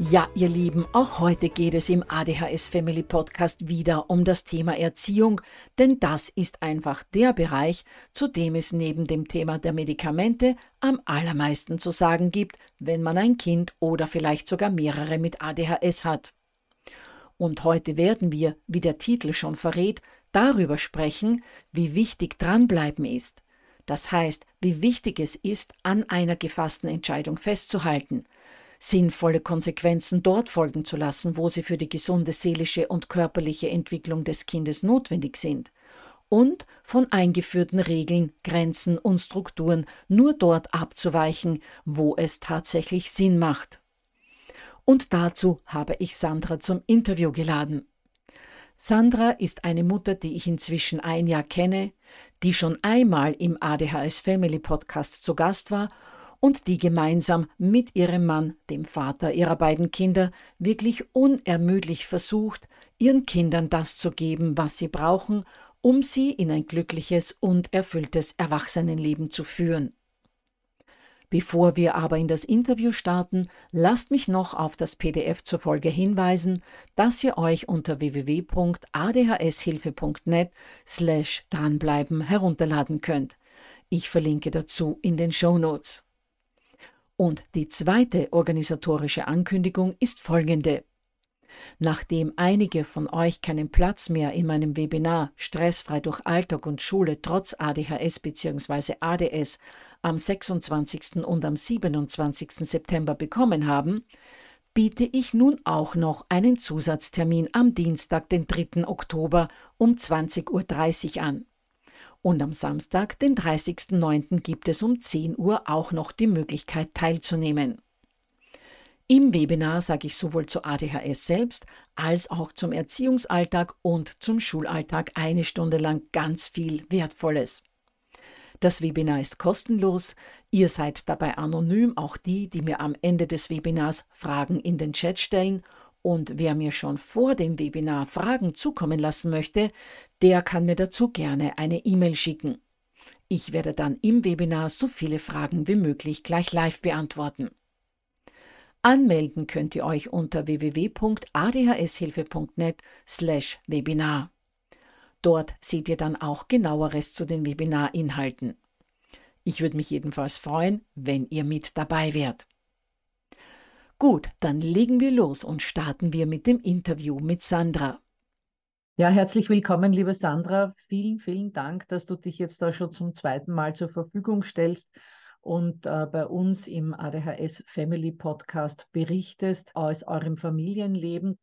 Ja, ihr Lieben, auch heute geht es im ADHS Family Podcast wieder um das Thema Erziehung, denn das ist einfach der Bereich, zu dem es neben dem Thema der Medikamente am allermeisten zu sagen gibt, wenn man ein Kind oder vielleicht sogar mehrere mit ADHS hat. Und heute werden wir, wie der Titel schon verrät, darüber sprechen, wie wichtig dranbleiben ist. Das heißt, wie wichtig es ist, an einer gefassten Entscheidung festzuhalten – sinnvolle Konsequenzen dort folgen zu lassen, wo sie für die gesunde seelische und körperliche Entwicklung des Kindes notwendig sind, und von eingeführten Regeln, Grenzen und Strukturen nur dort abzuweichen, wo es tatsächlich Sinn macht. Und dazu habe ich Sandra zum Interview geladen. Sandra ist eine Mutter, die ich inzwischen ein Jahr kenne, die schon einmal im ADHS Family Podcast zu Gast war und die gemeinsam mit ihrem Mann, dem Vater ihrer beiden Kinder, wirklich unermüdlich versucht, ihren Kindern das zu geben, was sie brauchen, um sie in ein glückliches und erfülltes Erwachsenenleben zu führen. Bevor wir aber in das Interview starten, lasst mich noch auf das PDF zur Folge hinweisen, das ihr euch unter www.adhshilfe.net slash dranbleiben herunterladen könnt. Ich verlinke dazu in den Show Notes. Und die zweite organisatorische Ankündigung ist folgende. Nachdem einige von euch keinen Platz mehr in meinem Webinar Stressfrei durch Alltag und Schule trotz ADHS bzw. ADS am 26. und am 27. September bekommen haben, biete ich nun auch noch einen Zusatztermin am Dienstag, den 3. Oktober um 20.30 Uhr an. Und am Samstag, den 30.09., gibt es um 10 Uhr auch noch die Möglichkeit teilzunehmen. Im Webinar sage ich sowohl zu ADHS selbst als auch zum Erziehungsalltag und zum Schulalltag eine Stunde lang ganz viel Wertvolles. Das Webinar ist kostenlos. Ihr seid dabei anonym, auch die, die mir am Ende des Webinars Fragen in den Chat stellen und wer mir schon vor dem Webinar Fragen zukommen lassen möchte, der kann mir dazu gerne eine E-Mail schicken. Ich werde dann im Webinar so viele Fragen wie möglich gleich live beantworten. Anmelden könnt ihr euch unter www.adhshilfe.net/webinar. Dort seht ihr dann auch genaueres zu den Webinarinhalten. Ich würde mich jedenfalls freuen, wenn ihr mit dabei wärt. Gut, dann legen wir los und starten wir mit dem Interview mit Sandra. Ja, herzlich willkommen, liebe Sandra. Vielen, vielen Dank, dass du dich jetzt da schon zum zweiten Mal zur Verfügung stellst und äh, bei uns im ADHS Family Podcast berichtest aus eurem Familienleben.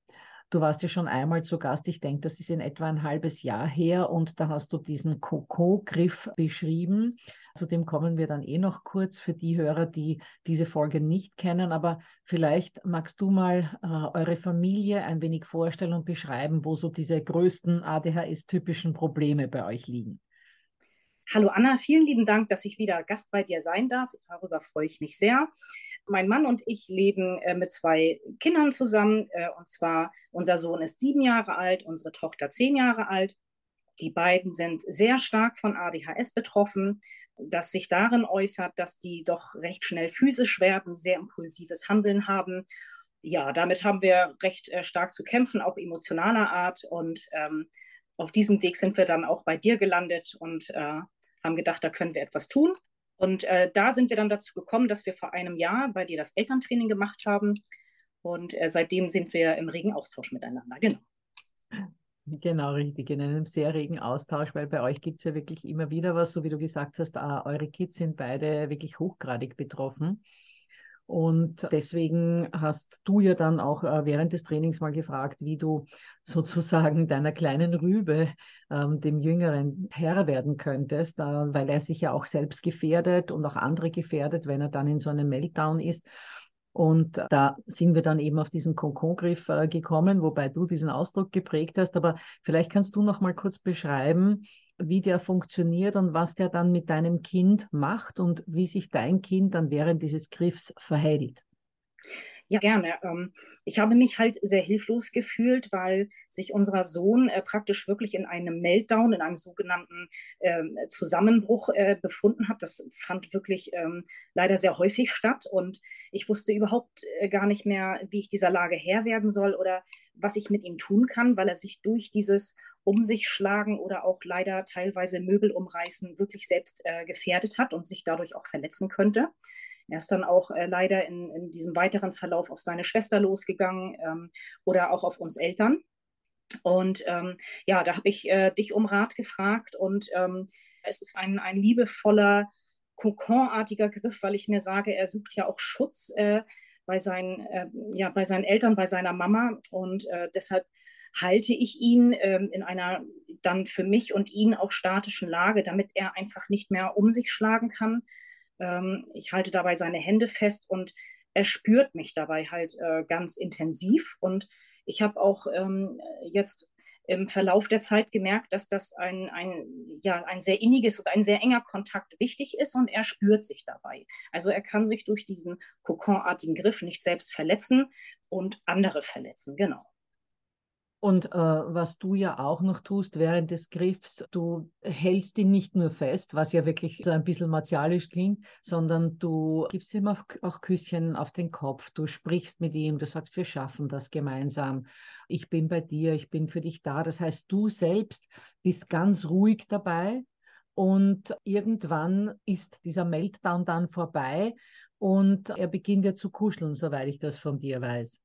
Du warst ja schon einmal zu Gast. Ich denke, das ist in etwa ein halbes Jahr her und da hast du diesen Coco-Griff beschrieben. Zu dem kommen wir dann eh noch kurz für die Hörer, die diese Folge nicht kennen. Aber vielleicht magst du mal äh, eure Familie ein wenig vorstellen und beschreiben, wo so diese größten ADHS-typischen Probleme bei euch liegen. Hallo Anna, vielen lieben Dank, dass ich wieder Gast bei dir sein darf. Darüber freue ich mich sehr. Mein Mann und ich leben äh, mit zwei Kindern zusammen. Äh, und zwar, unser Sohn ist sieben Jahre alt, unsere Tochter zehn Jahre alt. Die beiden sind sehr stark von ADHS betroffen, das sich darin äußert, dass die doch recht schnell physisch werden, sehr impulsives Handeln haben. Ja, damit haben wir recht äh, stark zu kämpfen, auch emotionaler Art. Und ähm, auf diesem Weg sind wir dann auch bei dir gelandet und äh, haben gedacht, da können wir etwas tun. Und äh, da sind wir dann dazu gekommen, dass wir vor einem Jahr bei dir das Elterntraining gemacht haben. Und äh, seitdem sind wir im regen Austausch miteinander. Genau. Genau, richtig, in einem sehr regen Austausch, weil bei euch gibt es ja wirklich immer wieder was, so wie du gesagt hast, uh, eure Kids sind beide wirklich hochgradig betroffen. Und deswegen hast du ja dann auch äh, während des Trainings mal gefragt, wie du sozusagen deiner kleinen Rübe, ähm, dem Jüngeren, Herr werden könntest, äh, weil er sich ja auch selbst gefährdet und auch andere gefährdet, wenn er dann in so einem Meltdown ist. Und da sind wir dann eben auf diesen Konkongriff äh, gekommen, wobei du diesen Ausdruck geprägt hast. Aber vielleicht kannst du noch mal kurz beschreiben, wie der funktioniert und was der dann mit deinem Kind macht und wie sich dein Kind dann während dieses Griffs verhält. Ja, gerne. Ähm, ich habe mich halt sehr hilflos gefühlt, weil sich unser Sohn äh, praktisch wirklich in einem Meltdown, in einem sogenannten ähm, Zusammenbruch äh, befunden hat. Das fand wirklich ähm, leider sehr häufig statt und ich wusste überhaupt äh, gar nicht mehr, wie ich dieser Lage Herr werden soll oder was ich mit ihm tun kann, weil er sich durch dieses um sich schlagen oder auch leider teilweise Möbel umreißen wirklich selbst gefährdet hat und sich dadurch auch verletzen könnte. Er ist dann auch äh, leider in, in, diesem weiteren Verlauf auf seine Schwester losgegangen ähm, oder auch auf uns Eltern. Und ähm, ja, da habe ich äh, dich um Rat gefragt und ähm, es ist ein, ein liebevoller, kokonartiger Griff, weil ich mir sage, er sucht ja auch Schutz äh, bei, seinen, äh, ja, bei seinen Eltern, bei seiner Mama und äh, deshalb halte ich ihn ähm, in einer dann für mich und ihn auch statischen Lage, damit er einfach nicht mehr um sich schlagen kann, ähm, ich halte dabei seine Hände fest und er spürt mich dabei halt äh, ganz intensiv. Und ich habe auch ähm, jetzt im Verlauf der Zeit gemerkt, dass das ein, ein, ja, ein sehr inniges und ein sehr enger Kontakt wichtig ist und er spürt sich dabei. Also er kann sich durch diesen kokonartigen Griff nicht selbst verletzen und andere verletzen, genau. Und äh, was du ja auch noch tust während des Griffs, du hältst ihn nicht nur fest, was ja wirklich so ein bisschen martialisch klingt, sondern du gibst ihm auch, auch Küsschen auf den Kopf, du sprichst mit ihm, du sagst, wir schaffen das gemeinsam, ich bin bei dir, ich bin für dich da. Das heißt, du selbst bist ganz ruhig dabei und irgendwann ist dieser Meltdown dann vorbei und er beginnt ja zu kuscheln, soweit ich das von dir weiß.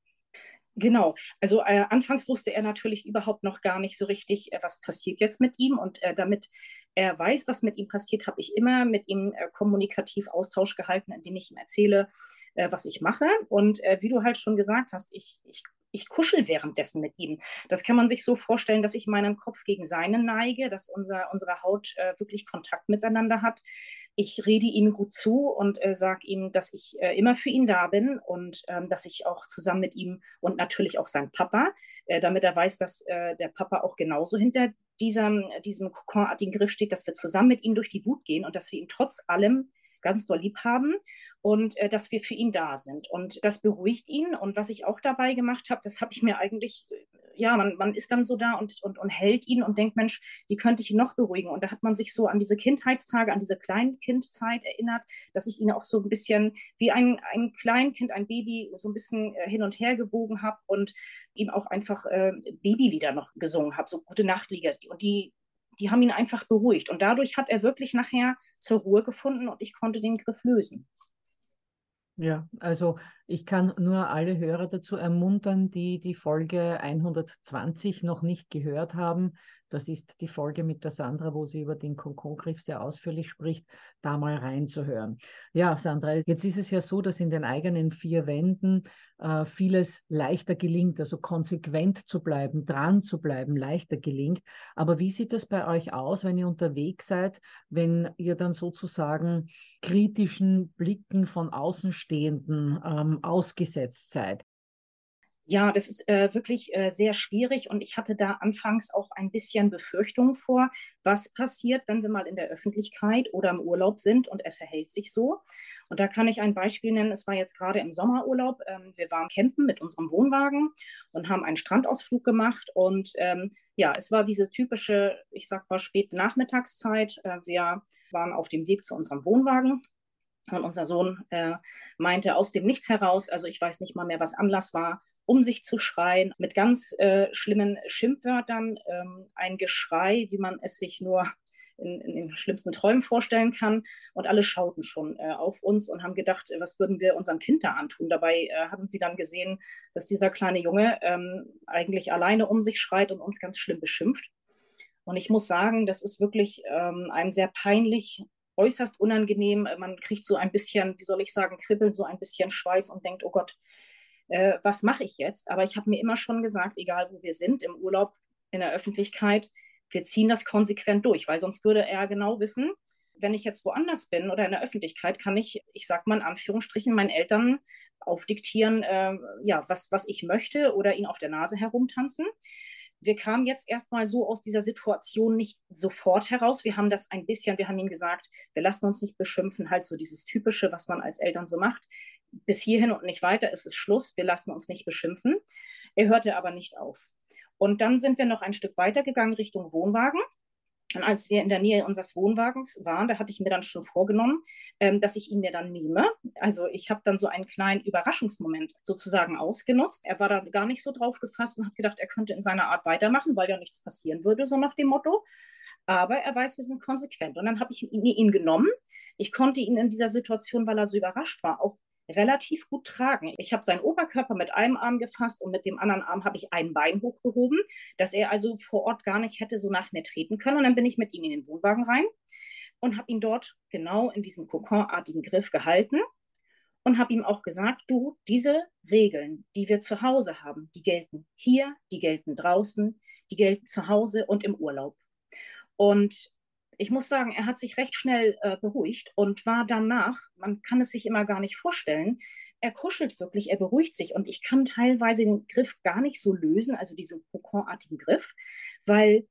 Genau, also äh, anfangs wusste er natürlich überhaupt noch gar nicht so richtig, äh, was passiert jetzt mit ihm. Und äh, damit er weiß, was mit ihm passiert, habe ich immer mit ihm äh, kommunikativ Austausch gehalten, indem ich ihm erzähle, äh, was ich mache. Und äh, wie du halt schon gesagt hast, ich, ich ich kuschel währenddessen mit ihm. Das kann man sich so vorstellen, dass ich meinen Kopf gegen seinen neige, dass unser, unsere Haut wirklich Kontakt miteinander hat. Ich rede ihm gut zu und äh, sage ihm, dass ich äh, immer für ihn da bin und ähm, dass ich auch zusammen mit ihm und natürlich auch sein Papa, äh, damit er weiß, dass äh, der Papa auch genauso hinter diesem, diesem kokonartigen Griff steht, dass wir zusammen mit ihm durch die Wut gehen und dass wir ihn trotz allem ganz doll lieb haben und äh, dass wir für ihn da sind. Und das beruhigt ihn. Und was ich auch dabei gemacht habe, das habe ich mir eigentlich, äh, ja, man, man ist dann so da und, und, und hält ihn und denkt, Mensch, wie könnte ich ihn noch beruhigen? Und da hat man sich so an diese Kindheitstage, an diese Kleinkindzeit erinnert, dass ich ihn auch so ein bisschen wie ein, ein Kleinkind, ein Baby so ein bisschen äh, hin und her gewogen habe und ihm auch einfach äh, Babylieder noch gesungen habe, so gute Nachtlieder. Und die, die haben ihn einfach beruhigt. Und dadurch hat er wirklich nachher zur Ruhe gefunden und ich konnte den Griff lösen. Ja, also ich kann nur alle Hörer dazu ermuntern, die die Folge 120 noch nicht gehört haben, Das ist die Folge mit der Sandra, wo sie über den Kokongriff sehr ausführlich spricht, da mal reinzuhören. Ja, Sandra, jetzt ist es ja so, dass in den eigenen vier Wänden äh, vieles leichter gelingt, also konsequent zu bleiben, dran zu bleiben, leichter gelingt. Aber wie sieht das bei euch aus, wenn ihr unterwegs seid, wenn ihr dann sozusagen kritischen Blicken von Außenstehenden ähm, ausgesetzt seid? Ja, das ist äh, wirklich äh, sehr schwierig und ich hatte da anfangs auch ein bisschen Befürchtung vor, was passiert, wenn wir mal in der Öffentlichkeit oder im Urlaub sind und er verhält sich so. Und da kann ich ein Beispiel nennen. Es war jetzt gerade im Sommerurlaub. Ähm, wir waren campen mit unserem Wohnwagen und haben einen Strandausflug gemacht und ähm, ja, es war diese typische, ich sag mal, späte Nachmittagszeit. Äh, wir waren auf dem Weg zu unserem Wohnwagen und unser Sohn äh, meinte aus dem Nichts heraus, also ich weiß nicht mal mehr, was Anlass war, um sich zu schreien, mit ganz äh, schlimmen Schimpfwörtern, ähm, ein Geschrei, wie man es sich nur in, in, den schlimmsten Träumen vorstellen kann. Und alle schauten schon äh, auf uns und haben gedacht, was würden wir unserem Kind da antun. Dabei äh, haben sie dann gesehen, dass dieser kleine Junge ähm, eigentlich alleine um sich schreit und uns ganz schlimm beschimpft. Und ich muss sagen, das ist wirklich ähm, einem sehr peinlich, äußerst unangenehm. Man kriegt so ein bisschen, wie soll ich sagen, kribbeln so ein bisschen Schweiß und denkt, oh Gott, äh, was mache ich jetzt? Aber ich habe mir immer schon gesagt, egal wo wir sind, im Urlaub, in der Öffentlichkeit, wir ziehen das konsequent durch, weil sonst würde er genau wissen, wenn ich jetzt woanders bin oder in der Öffentlichkeit, kann ich, ich sag mal in Anführungsstrichen, meinen Eltern aufdiktieren, äh, ja, was, was ich möchte oder ihn auf der Nase herumtanzen. Wir kamen jetzt erstmal so aus dieser Situation nicht sofort heraus. Wir haben das ein bisschen, wir haben ihm gesagt, wir lassen uns nicht beschimpfen, halt so dieses Typische, was man als Eltern so macht bis hierhin und nicht weiter ist es Schluss, wir lassen uns nicht beschimpfen. Er hörte aber nicht auf. Und dann sind wir noch ein Stück weiter gegangen Richtung Wohnwagen. Und als wir in der Nähe unseres Wohnwagens waren, da hatte ich mir dann schon vorgenommen, ähm, dass ich ihn mir dann nehme. Also ich habe dann so einen kleinen Überraschungsmoment sozusagen ausgenutzt. Er war da gar nicht so drauf gefasst und hat gedacht, er könnte in seiner Art weitermachen, weil ja nichts passieren würde, so nach dem Motto. Aber er weiß, wir sind konsequent. Und dann habe ich ihn, ihn genommen. Ich konnte ihn in dieser Situation, weil er so überrascht war, auch relativ gut tragen. Ich habe seinen Oberkörper mit einem Arm gefasst und mit dem anderen Arm habe ich ein Bein hochgehoben, dass er also vor Ort gar nicht hätte so nach mir treten können. Und dann bin ich mit ihm in den Wohnwagen rein und habe ihn dort genau in diesem kokonartigen Griff gehalten und habe ihm auch gesagt, du, diese Regeln, die wir zu Hause haben, die gelten hier, die gelten draußen, die gelten zu Hause und im Urlaub. Und ich muss sagen, er hat sich recht schnell äh, beruhigt und war danach, man kann es sich immer gar nicht vorstellen, er kuschelt wirklich, er beruhigt sich und ich kann teilweise den Griff gar nicht so lösen, also diesen kokonartigen Griff, weil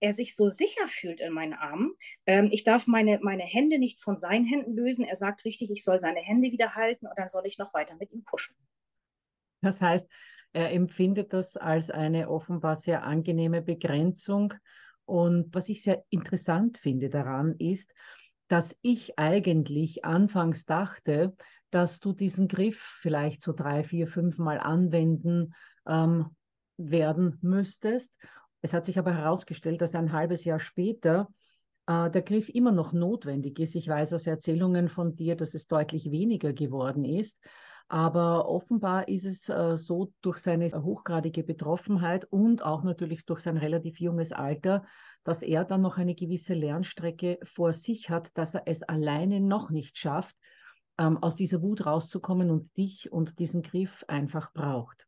er sich so sicher fühlt in meinen Armen. Ähm, ich darf meine, meine Hände nicht von seinen Händen lösen. Er sagt richtig, ich soll seine Hände wieder halten und dann soll ich noch weiter mit ihm kuscheln. Das heißt, er empfindet das als eine offenbar sehr angenehme Begrenzung und was ich sehr interessant finde daran ist, dass ich eigentlich anfangs dachte, dass du diesen Griff vielleicht so drei, vier, fünf Mal anwenden ähm, werden müsstest. Es hat sich aber herausgestellt, dass ein halbes Jahr später äh, der Griff immer noch notwendig ist. Ich weiß aus Erzählungen von dir, dass es deutlich weniger geworden ist. Aber offenbar ist es äh, so durch seine hochgradige Betroffenheit und auch natürlich durch sein relativ junges Alter, dass er dann noch eine gewisse Lernstrecke vor sich hat, dass er es alleine noch nicht schafft, ähm, aus dieser Wut rauszukommen und dich und diesen Griff einfach braucht.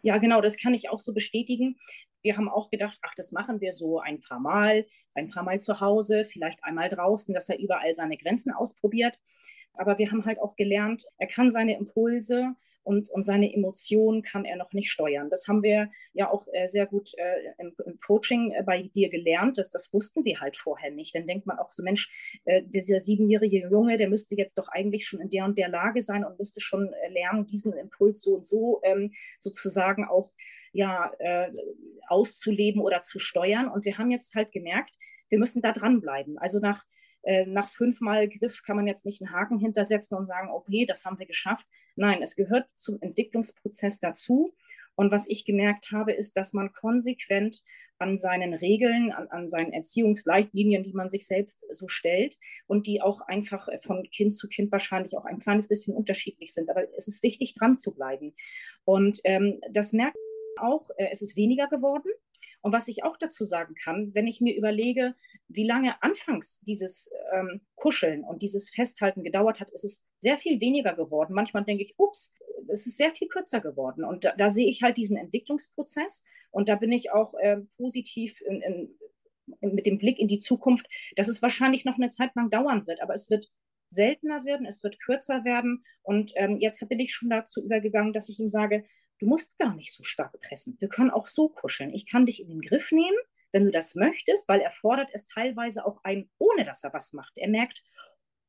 Ja, genau, das kann ich auch so bestätigen. Wir haben auch gedacht, ach, das machen wir so ein paar Mal, ein paar Mal zu Hause, vielleicht einmal draußen, dass er überall seine Grenzen ausprobiert. Aber wir haben halt auch gelernt, er kann seine Impulse und, und seine Emotionen kann er noch nicht steuern. Das haben wir ja auch äh, sehr gut äh, im, im, Coaching äh, bei dir gelernt. Das, das wussten wir halt vorher nicht. Dann denkt man auch so, Mensch, äh, dieser siebenjährige Junge, der müsste jetzt doch eigentlich schon in der und der Lage sein und müsste schon äh, lernen, diesen Impuls so und so ähm, sozusagen auch ja, äh, auszuleben oder zu steuern. Und wir haben jetzt halt gemerkt, wir müssen da dranbleiben. Also nach äh, nach fünfmal Griff kann man jetzt nicht einen Haken hintersetzen und sagen, okay, das haben wir geschafft. Nein, es gehört zum Entwicklungsprozess dazu. Und was ich gemerkt habe, ist, dass man konsequent an seinen Regeln, an, an, seinen Erziehungsleitlinien, die man sich selbst so stellt und die auch einfach von Kind zu Kind wahrscheinlich auch ein kleines bisschen unterschiedlich sind. Aber es ist wichtig, dran zu bleiben. Und ähm, das merkt man auch, äh, es ist weniger geworden. Und was ich auch dazu sagen kann, wenn ich mir überlege, wie lange anfangs dieses ähm, Kuscheln und dieses Festhalten gedauert hat, ist es sehr viel weniger geworden. Manchmal denke ich, ups, es ist sehr viel kürzer geworden. Und da, da sehe ich halt diesen Entwicklungsprozess. Und da bin ich auch äh, positiv in, in, in, mit dem Blick in die Zukunft, dass es wahrscheinlich noch eine Zeit lang dauern wird. Aber es wird seltener werden, es wird kürzer werden. Und ähm, jetzt bin ich schon dazu übergegangen, dass ich ihm sage, Du musst gar nicht so stark pressen. Wir können auch so kuscheln. Ich kann dich in den Griff nehmen, wenn du das möchtest, weil er fordert es teilweise auch ein, ohne dass er was macht. Er merkt,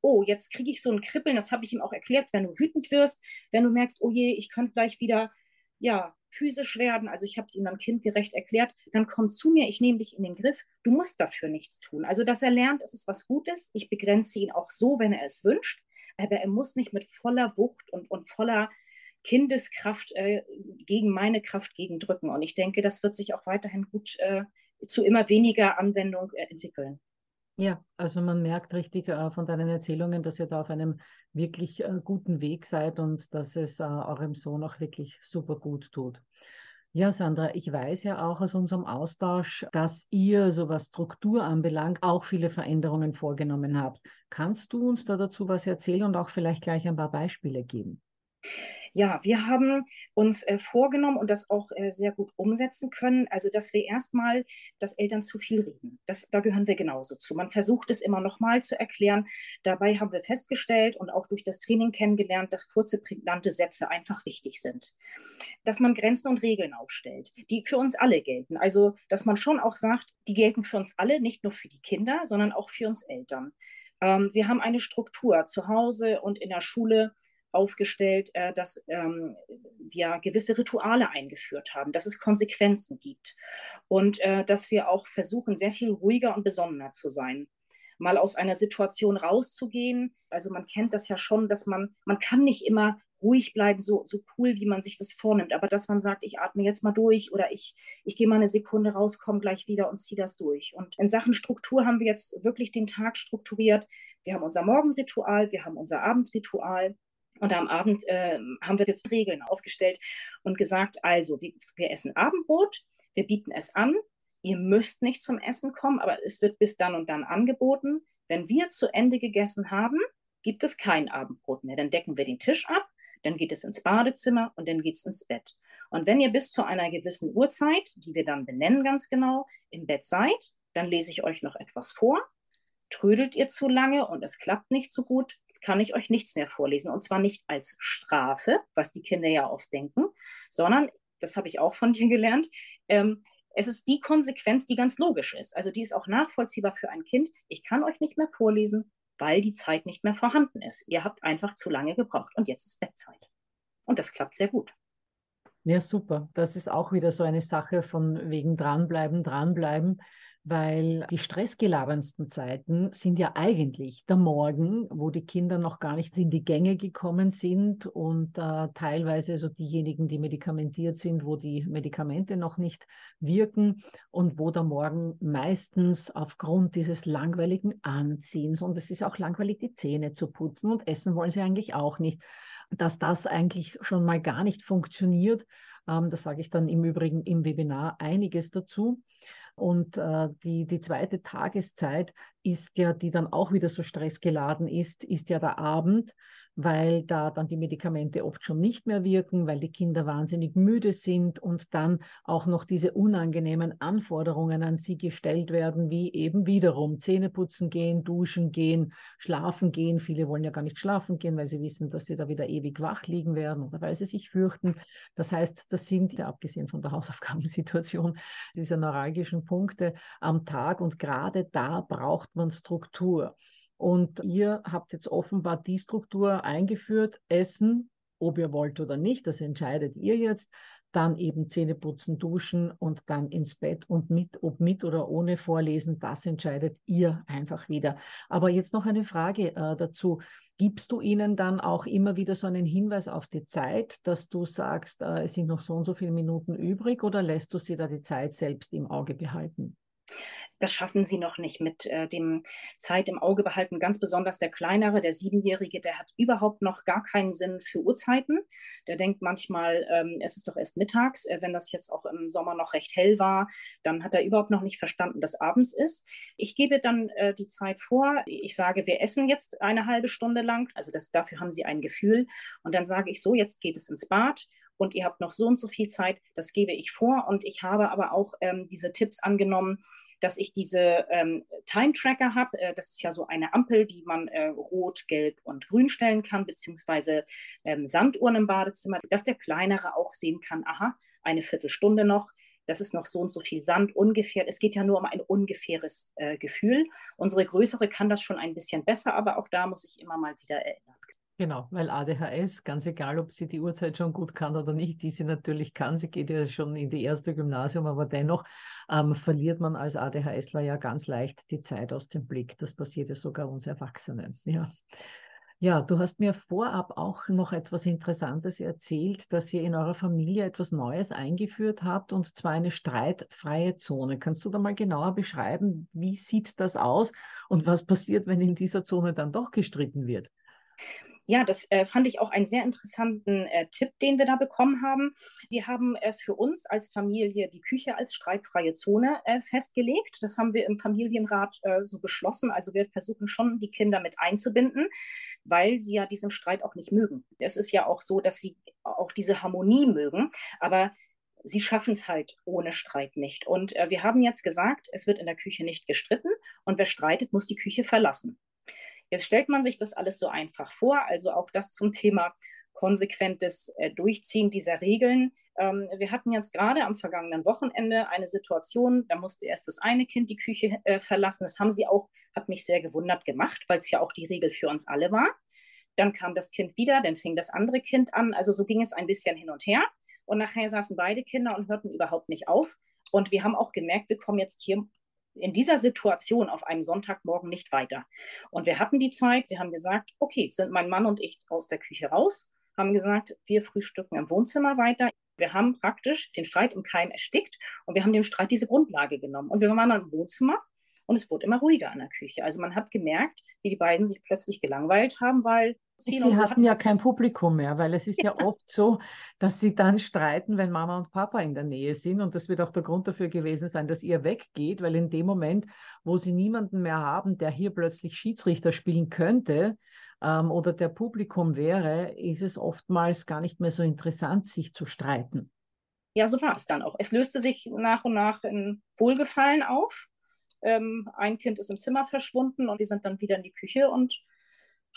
oh, jetzt kriege ich so ein Kribbeln, das habe ich ihm auch erklärt, wenn du wütend wirst, wenn du merkst, oh je, ich könnte gleich wieder, ja, physisch werden, also ich habe es ihm dann kindgerecht erklärt, dann komm zu mir, ich nehme dich in den Griff, du musst dafür nichts tun. Also, dass er lernt, es ist was Gutes, ich begrenze ihn auch so, wenn er es wünscht, aber er muss nicht mit voller Wucht und, und voller Kindeskraft äh, gegen meine Kraft gegendrücken. Und ich denke, das wird sich auch weiterhin gut äh, zu immer weniger Anwendung äh, entwickeln. Ja, also man merkt richtig äh, von deinen Erzählungen, dass ihr da auf einem wirklich äh, guten Weg seid und dass es äh, eurem Sohn auch wirklich super gut tut. Ja, Sandra, ich weiß ja auch aus unserem Austausch, dass ihr, so was Struktur anbelangt, auch viele Veränderungen vorgenommen habt. Kannst du uns da dazu was erzählen und auch vielleicht gleich ein paar Beispiele geben? Ja, wir haben uns äh, vorgenommen und das auch äh, sehr gut umsetzen können, also dass wir erstmal, dass Eltern zu viel reden. Das, da gehören wir genauso zu. Man versucht es immer nochmal zu erklären. Dabei haben wir festgestellt und auch durch das Training kennengelernt, dass kurze, prägnante Sätze einfach wichtig sind. Dass man Grenzen und Regeln aufstellt, die für uns alle gelten. Also, dass man schon auch sagt, die gelten für uns alle, nicht nur für die Kinder, sondern auch für uns Eltern. Ähm, wir haben eine Struktur zu Hause und in der Schule, aufgestellt, äh, dass ähm, wir gewisse Rituale eingeführt haben, dass es Konsequenzen gibt und äh, dass wir auch versuchen, sehr viel ruhiger und besonnener zu sein. Mal aus einer Situation rauszugehen. Also man kennt das ja schon, dass man, man kann nicht immer ruhig bleiben, so, so cool, wie man sich das vornimmt. Aber dass man sagt, ich atme jetzt mal durch oder ich, ich gehe mal eine Sekunde raus, komme gleich wieder und ziehe das durch. Und in Sachen Struktur haben wir jetzt wirklich den Tag strukturiert. Wir haben unser Morgenritual, wir haben unser Abendritual. Und am Abend äh, haben wir jetzt Regeln aufgestellt und gesagt, also wir, wir essen Abendbrot, wir bieten es an, ihr müsst nicht zum Essen kommen, aber es wird bis dann und dann angeboten. Wenn wir zu Ende gegessen haben, gibt es kein Abendbrot mehr. Dann decken wir den Tisch ab, dann geht es ins Badezimmer und dann geht es ins Bett. Und wenn ihr bis zu einer gewissen Uhrzeit, die wir dann benennen ganz genau, im Bett seid, dann lese ich euch noch etwas vor. Trödelt ihr zu lange und es klappt nicht so gut, kann ich euch nichts mehr vorlesen. Und zwar nicht als Strafe, was die Kinder ja oft denken, sondern, das habe ich auch von dir gelernt, ähm, es ist die Konsequenz, die ganz logisch ist. Also die ist auch nachvollziehbar für ein Kind. Ich kann euch nicht mehr vorlesen, weil die Zeit nicht mehr vorhanden ist. Ihr habt einfach zu lange gebraucht und jetzt ist Bettzeit. Und das klappt sehr gut. Ja, super. Das ist auch wieder so eine Sache von wegen dranbleiben, dranbleiben weil die stressgeladensten Zeiten sind ja eigentlich der Morgen, wo die Kinder noch gar nicht in die Gänge gekommen sind und äh, teilweise so diejenigen, die medikamentiert sind, wo die Medikamente noch nicht wirken und wo der Morgen meistens aufgrund dieses langweiligen Anziehens und es ist auch langweilig, die Zähne zu putzen und essen wollen sie eigentlich auch nicht, dass das eigentlich schon mal gar nicht funktioniert. Ähm, das sage ich dann im Übrigen im Webinar einiges dazu. Und äh, die, die zweite Tageszeit ist ja, die dann auch wieder so stressgeladen ist, ist ja der Abend weil da dann die Medikamente oft schon nicht mehr wirken, weil die Kinder wahnsinnig müde sind und dann auch noch diese unangenehmen Anforderungen an sie gestellt werden, wie eben wiederum Zähne putzen gehen, duschen gehen, schlafen gehen. Viele wollen ja gar nicht schlafen gehen, weil sie wissen, dass sie da wieder ewig wach liegen werden oder weil sie sich fürchten. Das heißt, das sind, abgesehen von der Hausaufgabensituation, diese neuralgischen Punkte am Tag und gerade da braucht man Struktur. Und ihr habt jetzt offenbar die Struktur eingeführt, Essen, ob ihr wollt oder nicht, das entscheidet ihr jetzt. Dann eben Zähne putzen, duschen und dann ins Bett und mit, ob mit oder ohne Vorlesen, das entscheidet ihr einfach wieder. Aber jetzt noch eine Frage äh, dazu. Gibst du ihnen dann auch immer wieder so einen Hinweis auf die Zeit, dass du sagst, äh, es sind noch so und so viele Minuten übrig oder lässt du sie da die Zeit selbst im Auge behalten? Das schaffen sie noch nicht mit äh, dem Zeit im Auge behalten. Ganz besonders der Kleinere, der Siebenjährige, der hat überhaupt noch gar keinen Sinn für Uhrzeiten. Der denkt manchmal, ähm, es ist doch erst mittags. Äh, wenn das jetzt auch im Sommer noch recht hell war, dann hat er überhaupt noch nicht verstanden, dass abends ist. Ich gebe dann äh, die Zeit vor. Ich sage, wir essen jetzt eine halbe Stunde lang. Also das, dafür haben sie ein Gefühl. Und dann sage ich so, jetzt geht es ins Bad und ihr habt noch so und so viel Zeit, das gebe ich vor. Und ich habe aber auch ähm, diese Tipps angenommen, dass ich diese ähm, Time-Tracker habe. Äh, das ist ja so eine Ampel, die man äh, rot, gelb und grün stellen kann, beziehungsweise ähm, Sanduhren im Badezimmer, dass der Kleinere auch sehen kann, aha, eine Viertelstunde noch. Das ist noch so und so viel Sand ungefähr. Es geht ja nur um ein ungefähres äh, Gefühl. Unsere größere kann das schon ein bisschen besser, aber auch da muss ich immer mal wieder erinnern. Genau, weil ADHS, ganz egal, ob sie die Uhrzeit schon gut kann oder nicht, die sie natürlich kann, sie geht ja schon in die erste Gymnasium, aber dennoch ähm, verliert man als ADHSler ja ganz leicht die Zeit aus dem Blick. Das passiert ja sogar uns Erwachsenen. Ja. Ja, du hast mir vorab auch noch etwas Interessantes erzählt, dass ihr in eurer Familie etwas Neues eingeführt habt und zwar eine streitfreie Zone. Kannst du da mal genauer beschreiben, wie sieht das aus und was passiert, wenn in dieser Zone dann doch gestritten wird? Ja, das äh, fand ich auch einen sehr interessanten äh, Tipp, den wir da bekommen haben. Wir haben äh, für uns als Familie die Küche als streitfreie Zone äh, festgelegt. Das haben wir im Familienrat äh, so beschlossen. Also wir versuchen schon, die Kinder mit einzubinden, weil sie ja diesen Streit auch nicht mögen. Es ist ja auch so, dass sie auch diese Harmonie mögen, aber sie schaffen es halt ohne Streit nicht. Und äh, wir haben jetzt gesagt, es wird in der Küche nicht gestritten und wer streitet, muss die Küche verlassen. Jetzt stellt man sich das alles so einfach vor, also auch das zum Thema konsequentes äh, Durchziehen dieser Regeln. Ähm, wir hatten jetzt gerade am vergangenen Wochenende eine Situation, da musste erst das eine Kind die Küche äh, verlassen. Das haben sie auch, hat mich sehr gewundert gemacht, weil es ja auch die Regel für uns alle war. Dann kam das Kind wieder, dann fing das andere Kind an. Also so ging es ein bisschen hin und her. Und nachher saßen beide Kinder und hörten überhaupt nicht auf. Und wir haben auch gemerkt, wir kommen jetzt hier in dieser Situation auf einem Sonntagmorgen nicht weiter. Und wir hatten die Zeit, wir haben gesagt, okay, sind mein Mann und ich aus der Küche raus, haben gesagt, wir frühstücken im Wohnzimmer weiter. Wir haben praktisch den Streit im Keim erstickt und wir haben dem Streit diese Grundlage genommen. Und wir waren dann im Wohnzimmer und es wurde immer ruhiger in der Küche. Also man hat gemerkt, wie die beiden sich plötzlich gelangweilt haben, weil Sie so hatten ja kein Publikum mehr, weil es ist ja. ja oft so, dass sie dann streiten, wenn Mama und Papa in der Nähe sind. Und das wird auch der Grund dafür gewesen sein, dass ihr weggeht, weil in dem Moment, wo sie niemanden mehr haben, der hier plötzlich Schiedsrichter spielen könnte ähm, oder der Publikum wäre, ist es oftmals gar nicht mehr so interessant, sich zu streiten. Ja, so war es dann auch. Es löste sich nach und nach in Wohlgefallen auf. Ähm, ein Kind ist im Zimmer verschwunden und wir sind dann wieder in die Küche und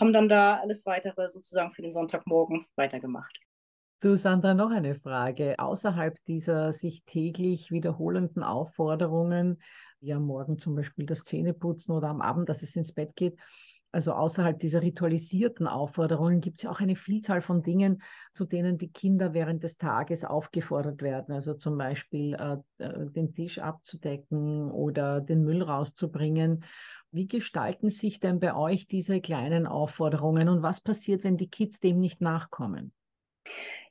haben dann da alles weitere sozusagen für den Sonntagmorgen weitergemacht. Du, Sandra, noch eine Frage. Außerhalb dieser sich täglich wiederholenden Aufforderungen, wie am Morgen zum Beispiel das Zähneputzen oder am Abend, dass es ins Bett geht, also außerhalb dieser ritualisierten Aufforderungen gibt es ja auch eine Vielzahl von Dingen, zu denen die Kinder während des Tages aufgefordert werden. Also zum Beispiel äh, äh den Tisch abzudecken oder den Müll rauszubringen. Wie gestalten sich denn bei euch diese kleinen Aufforderungen und was passiert, wenn die Kids dem nicht nachkommen?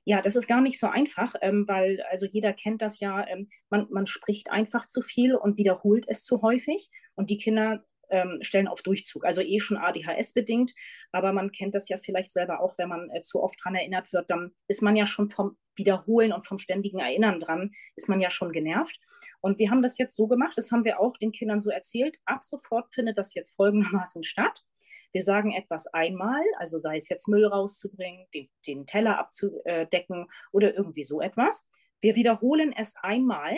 Ja, das ist gar nicht so einfach, ähm, weil also jeder kennt das ja, ähm, man, man spricht einfach zu viel und wiederholt es zu häufig und die Kinder ähm, stellen auf Durchzug. Also eh schon ADHS bedingt, aber man kennt das ja vielleicht selber auch, wenn man äh, zu oft dran erinnert wird, dann ist man ja schon vom Wiederholen und vom ständigen Erinnern dran, ist man ja schon genervt. Und wir haben das jetzt so gemacht, das haben wir auch den Kindern so erzählt, ab sofort findet das jetzt folgendermaßen statt. Wir sagen etwas einmal, also sei es jetzt Müll rauszubringen, den, den Teller abzudecken oder irgendwie so etwas. Wir wiederholen es einmal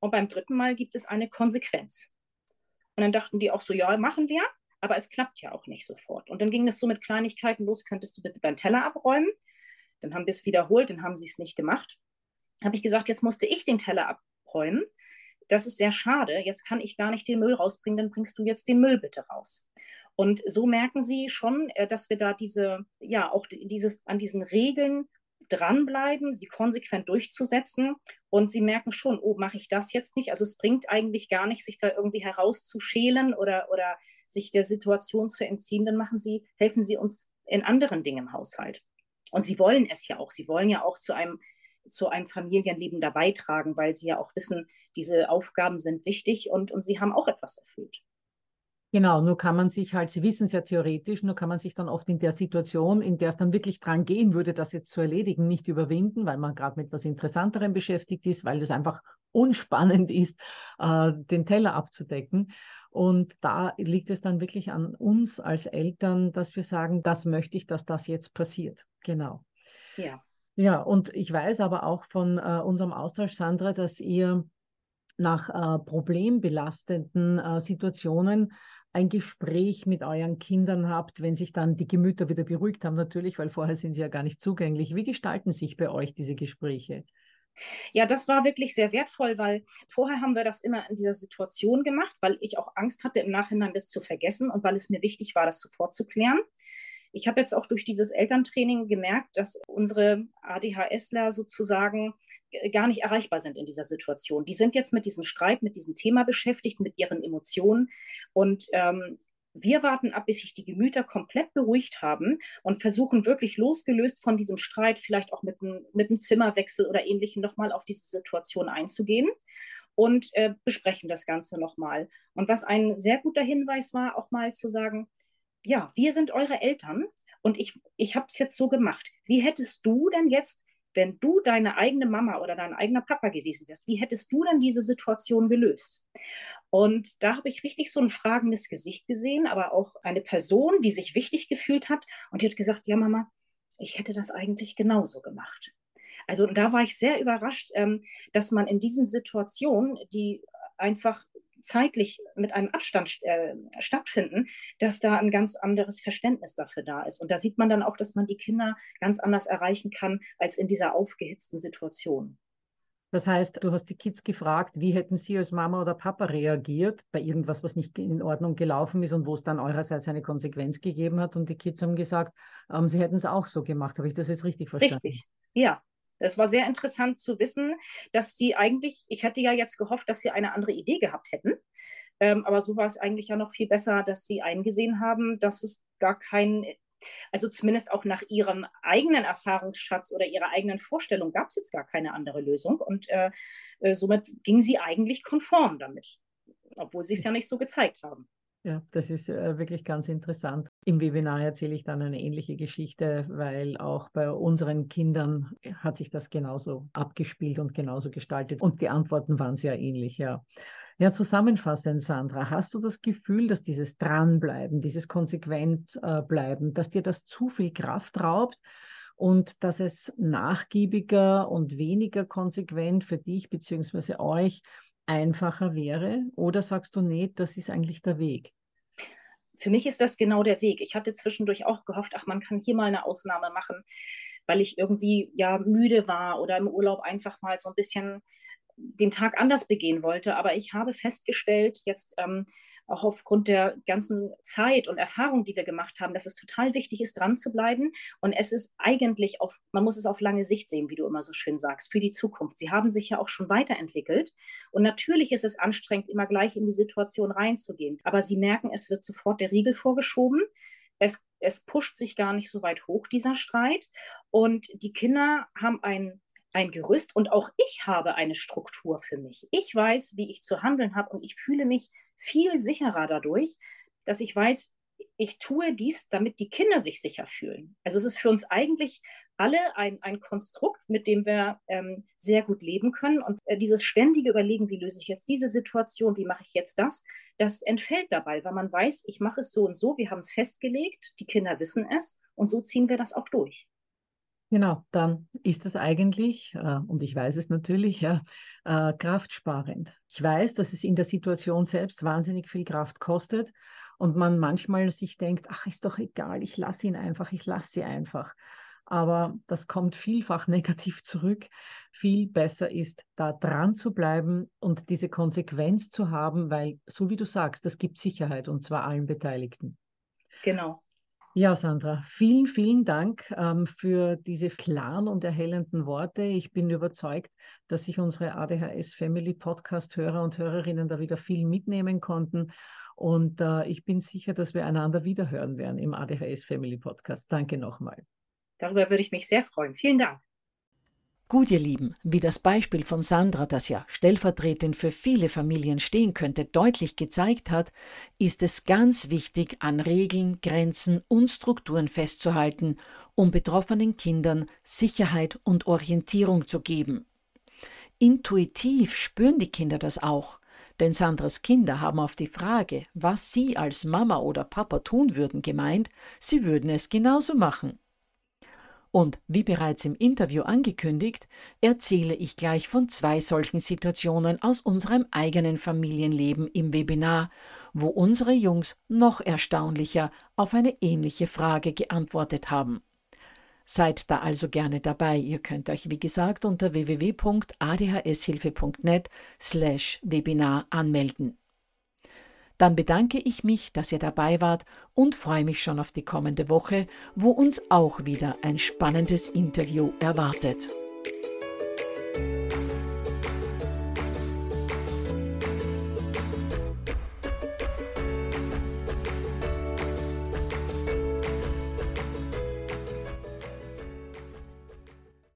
und beim dritten Mal gibt es eine Konsequenz. Und dann dachten die auch so, ja, machen wir, aber es klappt ja auch nicht sofort. Und dann ging es so mit Kleinigkeiten los, könntest du bitte deinen Teller abräumen? Dann haben wir es wiederholt, dann haben sie es nicht gemacht. Habe ich gesagt, jetzt musste ich den Teller abräumen. Das ist sehr schade. Jetzt kann ich gar nicht den Müll rausbringen, dann bringst du jetzt den Müll bitte raus. Und so merken sie schon, äh, dass wir da diese, ja, auch dieses, an diesen Regeln dranbleiben, sie konsequent durchzusetzen. Und sie merken schon, oh, mache ich das jetzt nicht? Also es bringt eigentlich gar nicht, sich da irgendwie herauszuschälen oder, oder sich der Situation zu entziehen. Dann machen sie, helfen sie uns in anderen Dingen im Haushalt. Und sie wollen es ja auch. Sie wollen ja auch zu einem zu einem Familienleben da beitragen, weil sie ja auch wissen, diese Aufgaben sind wichtig und, und sie haben auch etwas erfüllt. Genau, nur kann man sich halt, Sie wissen es ja theoretisch, nur kann man sich dann oft in der Situation, in der es dann wirklich dran gehen würde, das jetzt zu erledigen, nicht überwinden, weil man gerade mit etwas Interessanterem beschäftigt ist, weil es einfach unspannend ist, äh, den Teller abzudecken. Und da liegt es dann wirklich an uns als Eltern, dass wir sagen, das möchte ich, dass das jetzt passiert. Genau. Ja. Ja, und ich weiß aber auch von äh, unserem Austausch, Sandra, dass ihr nach äh, problembelastenden äh, Situationen ein Gespräch mit euren Kindern habt, wenn sich dann die Gemüter wieder beruhigt haben, natürlich, weil vorher sind sie ja gar nicht zugänglich. Wie gestalten sich bei euch diese Gespräche? Ja, das war wirklich sehr wertvoll, weil vorher haben wir das immer in dieser Situation gemacht, weil ich auch Angst hatte, im Nachhinein das zu vergessen und weil es mir wichtig war, das sofort zu klären. Ich habe jetzt auch durch dieses Elterntraining gemerkt, dass unsere ADHSler sozusagen gar nicht erreichbar sind in dieser Situation. Die sind jetzt mit diesem Streit, mit diesem Thema beschäftigt, mit ihren Emotionen. Und ähm, wir warten ab, bis sich die Gemüter komplett beruhigt haben und versuchen wirklich losgelöst von diesem Streit, vielleicht auch mit einem, mit einem Zimmerwechsel oder ähnlichem, nochmal auf diese Situation einzugehen und äh, besprechen das Ganze nochmal. Und was ein sehr guter Hinweis war, auch mal zu sagen, ja, wir sind eure Eltern und ich, ich habe es jetzt so gemacht. Wie hättest du denn jetzt, wenn du deine eigene Mama oder dein eigener Papa gewesen wärst, wie hättest du denn diese Situation gelöst? Und da habe ich richtig so ein fragendes Gesicht gesehen, aber auch eine Person, die sich wichtig gefühlt hat und die hat gesagt, ja Mama, ich hätte das eigentlich genauso gemacht. Also da war ich sehr überrascht, ähm, dass man in diesen Situationen, die einfach zeitlich mit einem Abstand äh, stattfinden, dass da ein ganz anderes Verständnis dafür da ist. Und da sieht man dann auch, dass man die Kinder ganz anders erreichen kann als in dieser aufgehitzten Situation. Das heißt, du hast die Kids gefragt, wie hätten sie als Mama oder Papa reagiert bei irgendwas, was nicht in Ordnung gelaufen ist und wo es dann eurerseits eine Konsequenz gegeben hat. Und die Kids haben gesagt, ähm, sie hätten es auch so gemacht. Habe ich das jetzt richtig verstanden? Richtig, ja. Es war sehr interessant zu wissen, dass sie eigentlich, ich hätte ja jetzt gehofft, dass sie eine andere Idee gehabt hätten. Ähm, aber so war es eigentlich ja noch viel besser, dass sie eingesehen haben, dass es gar kein, also zumindest auch nach ihrem eigenen Erfahrungsschatz oder ihrer eigenen Vorstellung gab es jetzt gar keine andere Lösung. Und äh, äh, somit ging sie eigentlich konform damit, obwohl sie es ja nicht so gezeigt haben. Ja, das ist äh, wirklich ganz interessant. Im Webinar erzähle ich dann eine ähnliche Geschichte, weil auch bei unseren Kindern hat sich das genauso abgespielt und genauso gestaltet. Und die Antworten waren sehr ähnlich, ja. Ja, zusammenfassend, Sandra, hast du das Gefühl, dass dieses Dranbleiben, dieses konsequent äh, dass dir das zu viel Kraft raubt? und dass es nachgiebiger und weniger konsequent für dich bzw. euch einfacher wäre? Oder sagst du, nee, das ist eigentlich der Weg? Für mich ist das genau der Weg. Ich hatte zwischendurch auch gehofft, ach, man kann hier mal eine Ausnahme machen, weil ich irgendwie ja müde war oder im Urlaub einfach mal so ein bisschen den Tag anders begehen wollte. Aber ich habe festgestellt, jetzt ähm, auch aufgrund der ganzen Zeit und Erfahrung, die wir gemacht haben, dass es total wichtig ist, dran zu bleiben. Und es ist eigentlich auf, man muss es auf lange Sicht sehen, wie du immer so schön sagst, für die Zukunft. Sie haben sich ja auch schon weiterentwickelt. Und natürlich ist es anstrengend, immer gleich in die Situation reinzugehen. Aber sie merken, es wird sofort der Riegel vorgeschoben. Es, es pusht sich gar nicht so weit hoch, dieser Streit. Und die Kinder haben ein ein Gerüst und auch ich habe eine Struktur für mich. Ich weiß, wie ich zu handeln habe und ich fühle mich viel sicherer dadurch, dass ich weiß, ich tue dies, damit die Kinder sich sicher fühlen. Also es ist für uns eigentlich alle ein, ein Konstrukt, mit dem wir ähm, sehr gut leben können. Und äh, dieses ständige Überlegen, wie löse ich jetzt diese Situation, wie mache ich jetzt das, das entfällt dabei, weil man weiß, ich mache es so und so, wir haben es festgelegt, die Kinder wissen es und so ziehen wir das auch durch. Genau, dann ist das eigentlich, äh, und ich weiß es natürlich, ja, äh, kraftsparend. Ich weiß, dass es in der Situation selbst wahnsinnig viel Kraft kostet und man manchmal sich denkt, ach, ist doch egal, ich lasse ihn einfach, ich lasse sie einfach. Aber das kommt vielfach negativ zurück. Viel besser ist, da dran zu bleiben und diese Konsequenz zu haben, weil, so wie du sagst, das gibt Sicherheit und zwar allen Beteiligten. Genau. Ja, Sandra, vielen, vielen Dank ähm, für diese klaren und erhellenden Worte. Ich bin überzeugt, dass sich unsere ADHS Family Podcast Hörer und Hörerinnen da wieder viel mitnehmen konnten. Und äh, ich bin sicher, dass wir einander wiederhören werden im ADHS Family Podcast. Danke nochmal. Darüber würde ich mich sehr freuen. Vielen Dank. Gut, ihr Lieben, wie das Beispiel von Sandra, das ja stellvertretend für viele Familien stehen könnte, deutlich gezeigt hat, ist es ganz wichtig, an Regeln, Grenzen und Strukturen festzuhalten, um betroffenen Kindern Sicherheit und Orientierung zu geben. Intuitiv spüren die Kinder das auch, denn Sandras Kinder haben auf die Frage, was sie als Mama oder Papa tun würden, gemeint, sie würden es genauso machen. Und wie bereits im Interview angekündigt, erzähle ich gleich von zwei solchen Situationen aus unserem eigenen Familienleben im Webinar, wo unsere Jungs noch erstaunlicher auf eine ähnliche Frage geantwortet haben. Seid da also gerne dabei. Ihr könnt euch, wie gesagt, unter www.adhshilfe.net slash Webinar anmelden dann bedanke ich mich, dass ihr dabei wart und freue mich schon auf die kommende Woche, wo uns auch wieder ein spannendes Interview erwartet.